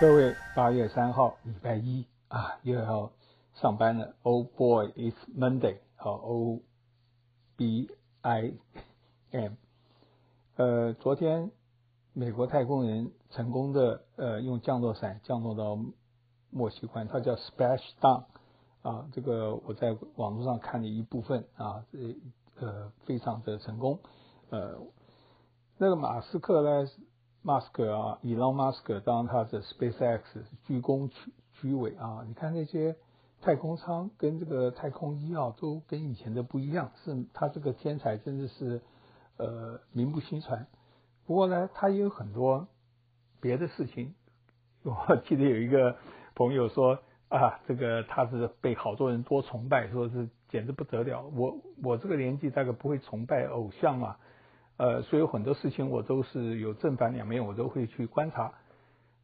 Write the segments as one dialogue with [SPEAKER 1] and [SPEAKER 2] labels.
[SPEAKER 1] 各位，八月三号，礼拜一啊，又要上班了。Oh boy, it's Monday。好，O B I M。呃，昨天美国太空人成功的呃用降落伞降落到墨西哥湾，它叫 Splash Down 啊。这个我在网络上看了一部分啊，这呃，非常的成功。呃，那个马斯克呢？马斯克啊，伊隆马斯克当他的 SpaceX 居功居居伟啊，你看那些太空舱跟这个太空医药，都跟以前的不一样，是他这个天才真的是呃名不虚传。不过呢，他也有很多别的事情。我记得有一个朋友说啊，这个他是被好多人多崇拜，说是简直不得了。我我这个年纪大概不会崇拜偶像嘛。呃，所以很多事情我都是有正反两面，我都会去观察。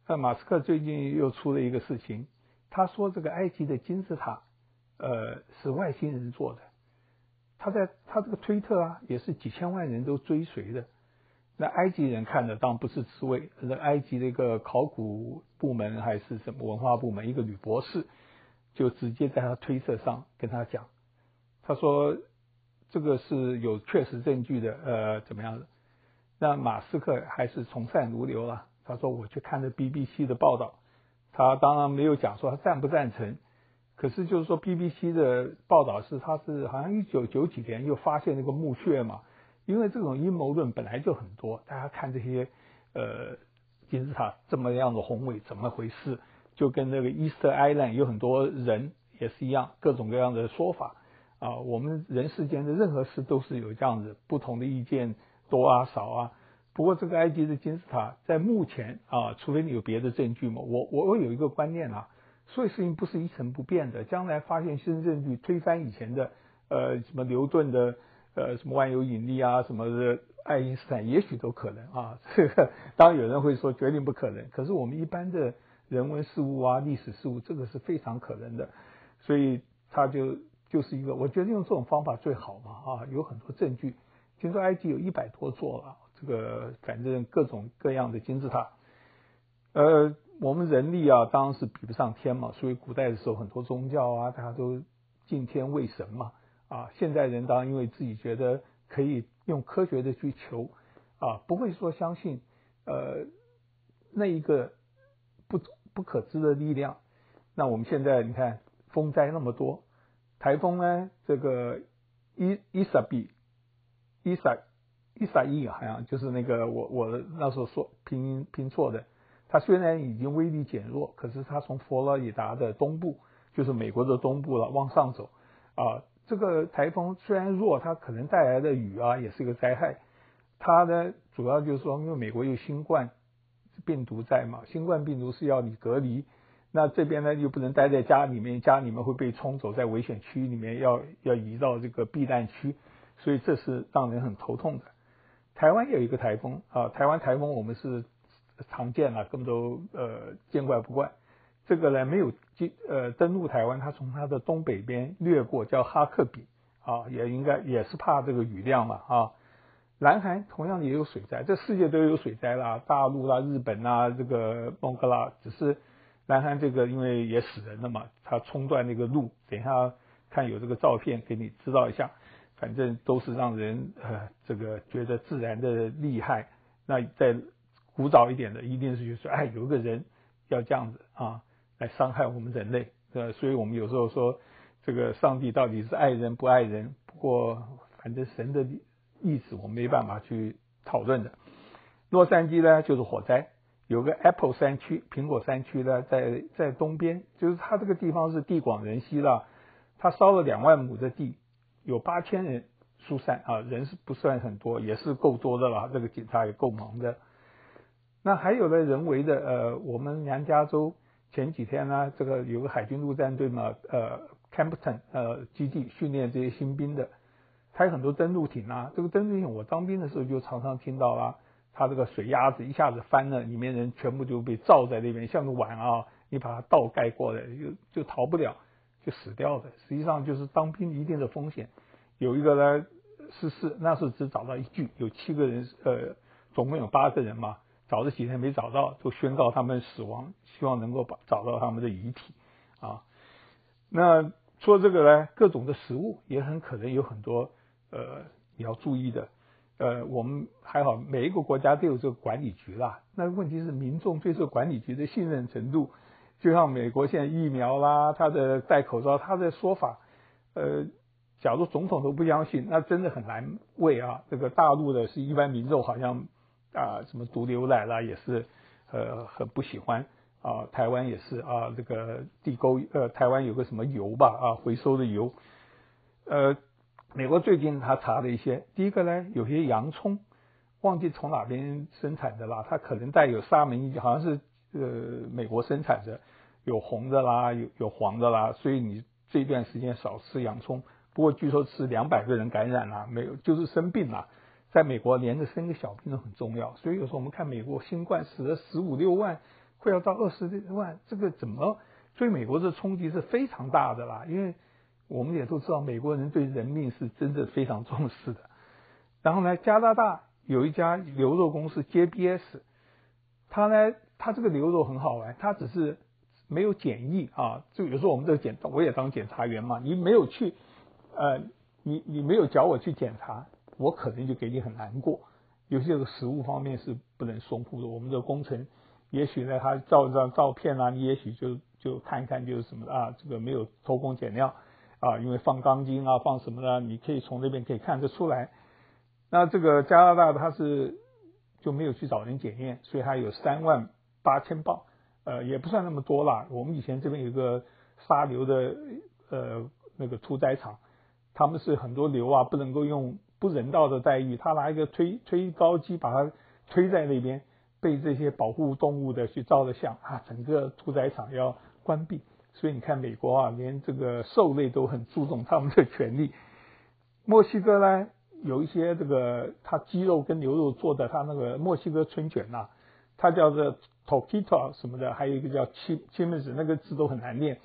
[SPEAKER 1] 那马斯克最近又出了一个事情，他说这个埃及的金字塔，呃，是外星人做的。他在他这个推特啊，也是几千万人都追随的。那埃及人看的当不是刺猬，那埃及的一个考古部门还是什么文化部门，一个女博士就直接在他推特上跟他讲，他说。这个是有确实证据的，呃，怎么样的？那马斯克还是从善如流了。他说我去看了 BBC 的报道，他当然没有讲说他赞不赞成，可是就是说 BBC 的报道是他是好像一九九几年又发现那个墓穴嘛，因为这种阴谋论本来就很多，大家看这些呃金字塔这么样的宏伟，怎么回事？就跟那个 Easter Island 有很多人也是一样，各种各样的说法。啊，我们人世间的任何事都是有这样子不同的意见，多啊少啊。不过这个埃及的金字塔在目前啊，除非你有别的证据嘛，我我我有一个观念啊，所以事情不是一成不变的，将来发现新证据推翻以前的，呃，什么牛顿的，呃，什么万有引力啊，什么的爱因斯坦，也许都可能啊。这个当然有人会说绝对不可能，可是我们一般的人文事物啊，历史事物，这个是非常可能的，所以他就。就是一个，我觉得用这种方法最好嘛啊，有很多证据。听说埃及有一百多座了，这个反正各种各样的金字塔。呃，我们人力啊，当然是比不上天嘛。所以古代的时候，很多宗教啊，大家都敬天畏神嘛啊。现在人当然因为自己觉得可以用科学的去求啊，不会说相信呃那一个不不可知的力量。那我们现在你看风灾那么多。台风呢？这个伊伊莎比伊莎伊莎伊好像就是那个我我那时候说拼音拼错的。它虽然已经威力减弱，可是它从佛罗里达的东部，就是美国的东部了，往上走啊。这个台风虽然弱，它可能带来的雨啊也是一个灾害。它呢，主要就是说，因为美国有新冠病毒在嘛，新冠病毒是要你隔离。那这边呢，又不能待在家里面，家里面会被冲走，在危险区域里面要要移到这个避难区，所以这是让人很头痛的。台湾有一个台风啊，台湾台风我们是常见了，根本都呃见怪不怪。这个呢没有进呃登陆台湾，它从它的东北边掠过，叫哈克比啊，也应该也是怕这个雨量嘛啊。南韩同样也有水灾，这世界都有水灾啦，大陆啦、日本啦、这个孟加拉，只是。南韩这个因为也死人了嘛，他冲断那个路，等一下看有这个照片给你知道一下，反正都是让人呃这个觉得自然的厉害。那再古早一点的，一定是就是哎有个人要这样子啊来伤害我们人类，呃，所以我们有时候说这个上帝到底是爱人不爱人？不过反正神的意思我们没办法去讨论的。洛杉矶呢就是火灾。有个 Apple 山区，苹果山区呢，在在东边，就是它这个地方是地广人稀了，它烧了两万亩的地，有八千人疏散啊，人是不算很多，也是够多的了，这个警察也够忙的。那还有呢，人为的，呃，我们娘家州前几天呢，这个有个海军陆战队嘛，呃，Campton 呃基地训练这些新兵的，它有很多登陆艇啊，这个登陆艇我当兵的时候就常常听到啦。它这个水鸭子一下子翻了，里面人全部就被罩在那边，像个碗啊，你把它倒盖过来，就就逃不了，就死掉的。实际上就是当兵一定的风险。有一个呢失事，那时候只找到一具，有七个人，呃，总共有八个人嘛，找了几天没找到，就宣告他们死亡，希望能够把找到他们的遗体啊。那除了这个呢，各种的食物也很可能有很多呃你要注意的。呃，我们还好，每一个国家都有这个管理局啦。那问题是民众对这个管理局的信任程度，就像美国现在疫苗啦，他的戴口罩，他的说法，呃，假如总统都不相信，那真的很难为啊。这个大陆的是一般民众好像啊，什么毒牛奶啦，也是呃很不喜欢啊。台湾也是啊，这个地沟呃，台湾有个什么油吧啊，回收的油，呃。美国最近他查了一些，第一个呢，有些洋葱忘记从哪边生产的啦，它可能带有沙门，好像是呃美国生产的，有红的啦，有有黄的啦，所以你这段时间少吃洋葱。不过据说吃两百个人感染了，没有就是生病了，在美国连着生个小病都很重要，所以有时候我们看美国新冠死了十五六万，快要到二十万，这个怎么？对美国的冲击是非常大的啦，因为。我们也都知道，美国人对人命是真的非常重视的。然后呢，加拿大有一家牛肉公司 JBS，他呢，他这个牛肉很好玩，他只是没有检疫啊。就有时候我们这个检，我也当检查员嘛，你没有去，呃，你你没有叫我去检查，我可能就给你很难过。有些个食物方面是不能松懈的。我们的工程，也许呢，他照一张照片啊，你也许就就看一看就是什么啊，这个没有偷工减料。啊，因为放钢筋啊，放什么的，你可以从那边可以看得出来。那这个加拿大它是就没有去找人检验，所以它有三万八千磅，呃，也不算那么多啦。我们以前这边有个杀牛的呃那个屠宰场，他们是很多牛啊不能够用不人道的待遇，他拿一个推推高机把它推在那边，被这些保护动物的去照了相啊，整个屠宰场要关闭。所以你看，美国啊，连这个兽类都很注重他们的权利。墨西哥呢，有一些这个它鸡肉跟牛肉做的，它那个墨西哥春卷呐，它叫做 toquito 什么的，还有一个叫 Chimichurri，那个字都很难念，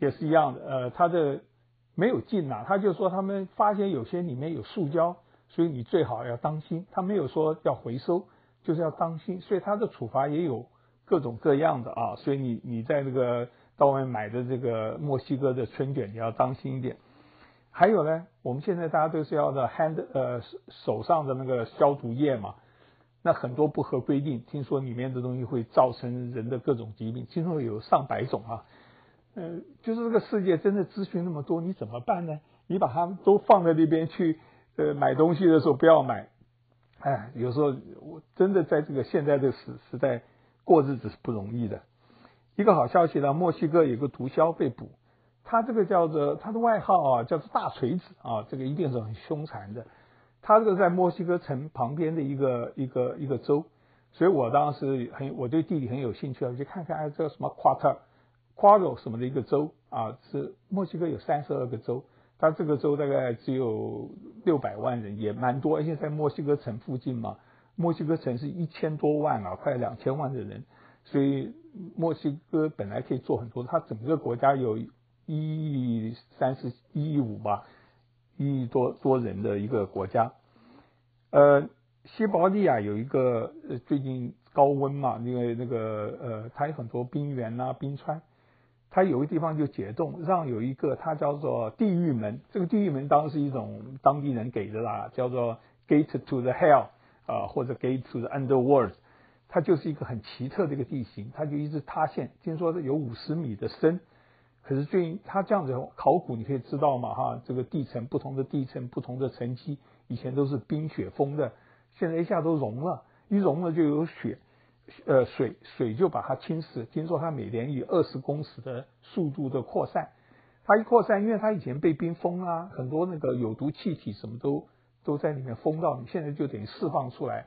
[SPEAKER 1] 也是一样的。呃，它的没有禁呐，他就说他们发现有些里面有塑胶，所以你最好要当心。他没有说要回收，就是要当心。所以他的处罚也有各种各样的啊。所以你你在那个。到外面买的这个墨西哥的春卷，你要当心一点。还有呢，我们现在大家都是要的 hand 呃手上的那个消毒液嘛，那很多不合规定，听说里面的东西会造成人的各种疾病，听说有上百种啊。呃，就是这个世界真的资讯那么多，你怎么办呢？你把它们都放在那边去，呃，买东西的时候不要买。哎，有时候我真的在这个现在的时时代过日子是不容易的。一个好消息呢，墨西哥有个毒枭被捕，他这个叫做他的外号啊，叫做大锤子啊，这个一定是很凶残的。他这个在墨西哥城旁边的一个一个一个州，所以我当时很我对地理很有兴趣啊，我去看看哎，这什么夸特夸罗什么的一个州。啊，是墨西哥有三十二个州，他这个州大概只有六百万人，也蛮多，而且在墨西哥城附近嘛，墨西哥城是一千多万啊，快两千万的人，所以。墨西哥本来可以做很多，它整个国家有一亿三十一亿五吧，一亿多多人的一个国家。呃，西伯利亚有一个呃最近高温嘛，因为那个呃它有很多冰原呐、冰川，它有个地方就解冻，让有一个它叫做地狱门，这个地狱门当然是一种当地人给的啦，叫做 Gate to the Hell 啊、或者 Gate to the Underworld。它就是一个很奇特的一个地形，它就一直塌陷，听说是有五十米的深。可是最近它这样子考古，你可以知道嘛哈，这个地层不同的地层不同的层级，以前都是冰雪封的，现在一下都融了，一融了就有雪，呃水水就把它侵蚀。听说它每年以二十公尺的速度的扩散，它一扩散，因为它以前被冰封啊，很多那个有毒气体什么都都在里面封到，你现在就等于释放出来。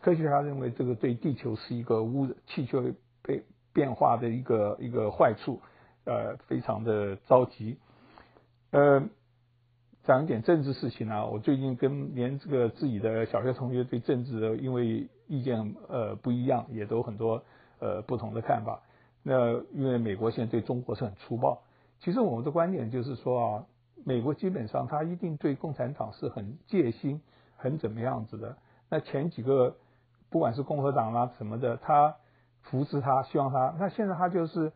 [SPEAKER 1] 科学家认为这个对地球是一个污染，气球被变化的一个一个坏处，呃，非常的着急。呃，讲一点政治事情啊，我最近跟连这个自己的小学同学对政治因为意见呃不一样，也都很多呃不同的看法。那因为美国现在对中国是很粗暴，其实我们的观点就是说啊，美国基本上他一定对共产党是很戒心，很怎么样子的。那前几个。不管是共和党啊什么的，他扶持他，希望他。那现在他就是，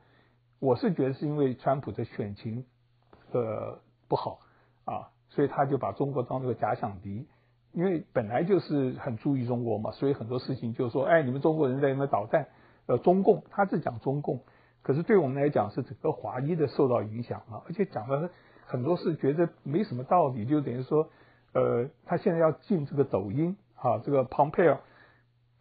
[SPEAKER 1] 我是觉得是因为川普的选情呃不好啊，所以他就把中国当这个假想敌，因为本来就是很注意中国嘛，所以很多事情就是说，哎，你们中国人在那捣蛋，呃，中共，他是讲中共，可是对我们来讲是整个华裔的受到影响啊，而且讲的很多是觉得没什么道理，就等于说，呃，他现在要进这个抖音。啊，这个 Pompeo，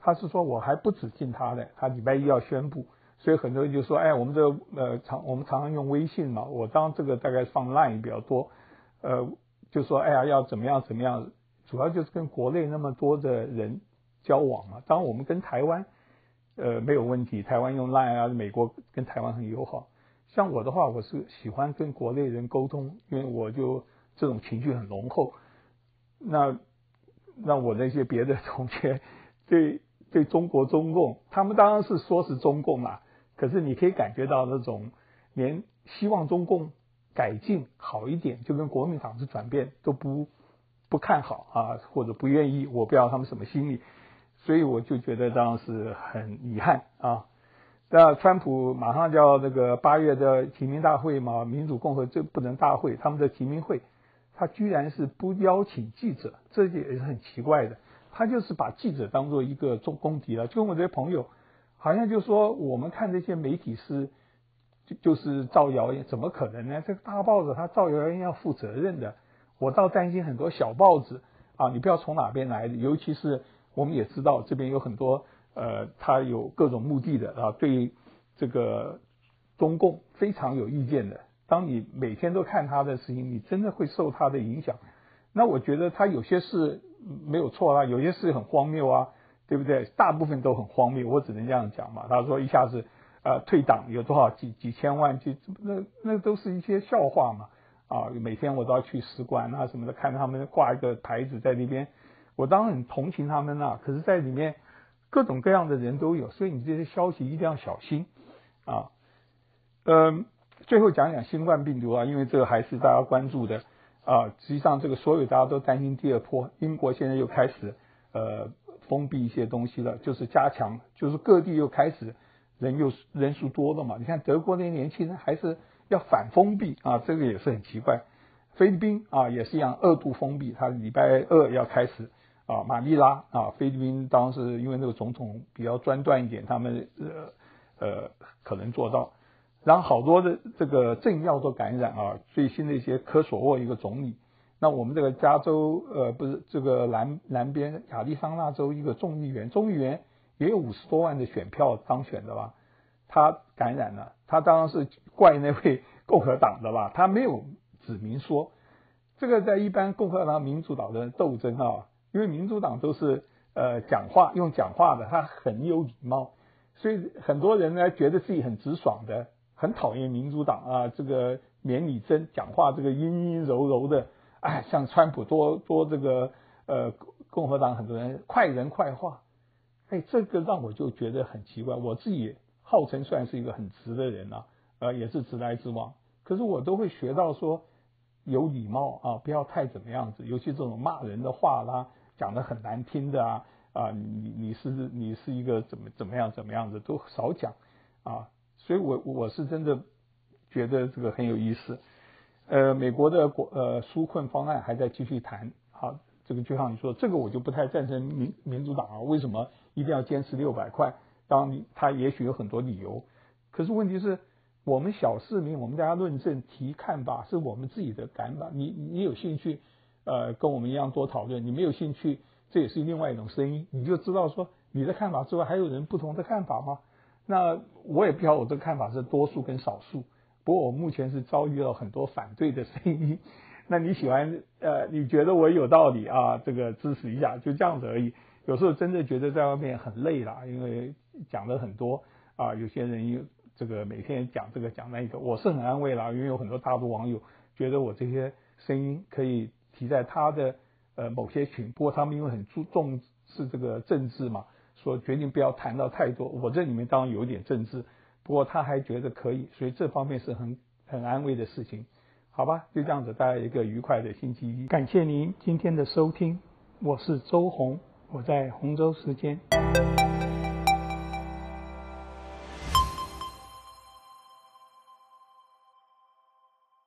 [SPEAKER 1] 他是说我还不止进他的，他礼拜一要宣布，所以很多人就说，哎，我们这个呃常我们常常用微信嘛，我当这个大概放 Line 比较多，呃，就说哎呀要怎么样怎么样，主要就是跟国内那么多的人交往嘛。当然我们跟台湾呃没有问题，台湾用 Line 啊，美国跟台湾很友好。像我的话，我是喜欢跟国内人沟通，因为我就这种情绪很浓厚，那。那我那些别的同学对对中国中共，他们当然是说是中共啦，可是你可以感觉到那种连希望中共改进好一点，就跟国民党是转变都不不看好啊，或者不愿意，我不知道他们什么心理，所以我就觉得当时很遗憾啊。那川普马上就要那个八月的提名大会嘛，民主共和这不能大会，他们的提名会。他居然是不邀请记者，这也是很奇怪的。他就是把记者当做一个中公敌了。就跟我这些朋友，好像就说我们看这些媒体是就就是造谣言，怎么可能呢？这个大报纸他造谣言要负责任的。我倒担心很多小报纸啊，你不要从哪边来的，尤其是我们也知道这边有很多呃，他有各种目的的啊，对这个中共非常有意见的。当你每天都看他的事情，你真的会受他的影响。那我觉得他有些事没有错啊，有些事很荒谬啊，对不对？大部分都很荒谬，我只能这样讲嘛。他说一下子呃退党有多少几几千万，就那那都是一些笑话嘛。啊，每天我都要去使馆啊什么的，看他们挂一个牌子在那边，我当然很同情他们啊。可是，在里面各种各样的人都有，所以你这些消息一定要小心啊。嗯。最后讲讲新冠病毒啊，因为这个还是大家关注的啊。实际上，这个所有大家都担心第二波，英国现在又开始呃封闭一些东西了，就是加强，就是各地又开始人又人数多了嘛。你看德国那些年轻人还是要反封闭啊，这个也是很奇怪。菲律宾啊也是一样二度封闭，他礼拜二要开始啊。马尼拉啊，菲律宾当时因为那个总统比较专断一点，他们呃呃可能做到。然后好多的这个政要都感染啊，最新的一些科索沃一个总理，那我们这个加州呃不是这个南南边亚利桑那州一个众议员，众议员也有五十多万的选票当选的吧，他感染了，他当然是怪那位共和党的吧，他没有指明说，这个在一般共和党民主党的斗争啊，因为民主党都是呃讲话用讲话的，他很有礼貌，所以很多人呢觉得自己很直爽的。很讨厌民主党啊，这个免礼真讲话这个阴阴柔柔的，哎，像川普多多这个呃共和党很多人快人快话，哎，这个让我就觉得很奇怪。我自己号称算是一个很直的人啊，呃，也是直来直往，可是我都会学到说有礼貌啊，不要太怎么样子，尤其这种骂人的话啦，讲得很难听的啊啊，你你是你是一个怎么怎么样怎么样的都少讲啊。所以我我是真的觉得这个很有意思，呃，美国的国呃纾困方案还在继续谈，好，这个就像你说，这个我就不太赞成民民主党啊，为什么一定要坚持六百块？当然他也许有很多理由，可是问题是，我们小市民，我们大家论证提看法是我们自己的看法，你你有兴趣，呃，跟我们一样多讨论，你没有兴趣，这也是另外一种声音，你就知道说你的看法之外，还有人不同的看法吗？那我也不晓得我这个看法是多数跟少数，不过我目前是遭遇了很多反对的声音。那你喜欢呃，你觉得我有道理啊？这个支持一下，就这样子而已。有时候真的觉得在外面很累了，因为讲了很多啊，有些人又这个每天讲这个讲那个，我是很安慰啦，因为有很多大陆网友觉得我这些声音可以提在他的呃某些群，不过他们因为很注重视这个政治嘛。说决定不要谈到太多，我这里面当然有点政治，不过他还觉得可以，所以这方面是很很安慰的事情，好吧，就这样子，大家一个愉快的星期一，感谢您今天的收听，我是周红。我在洪州时间。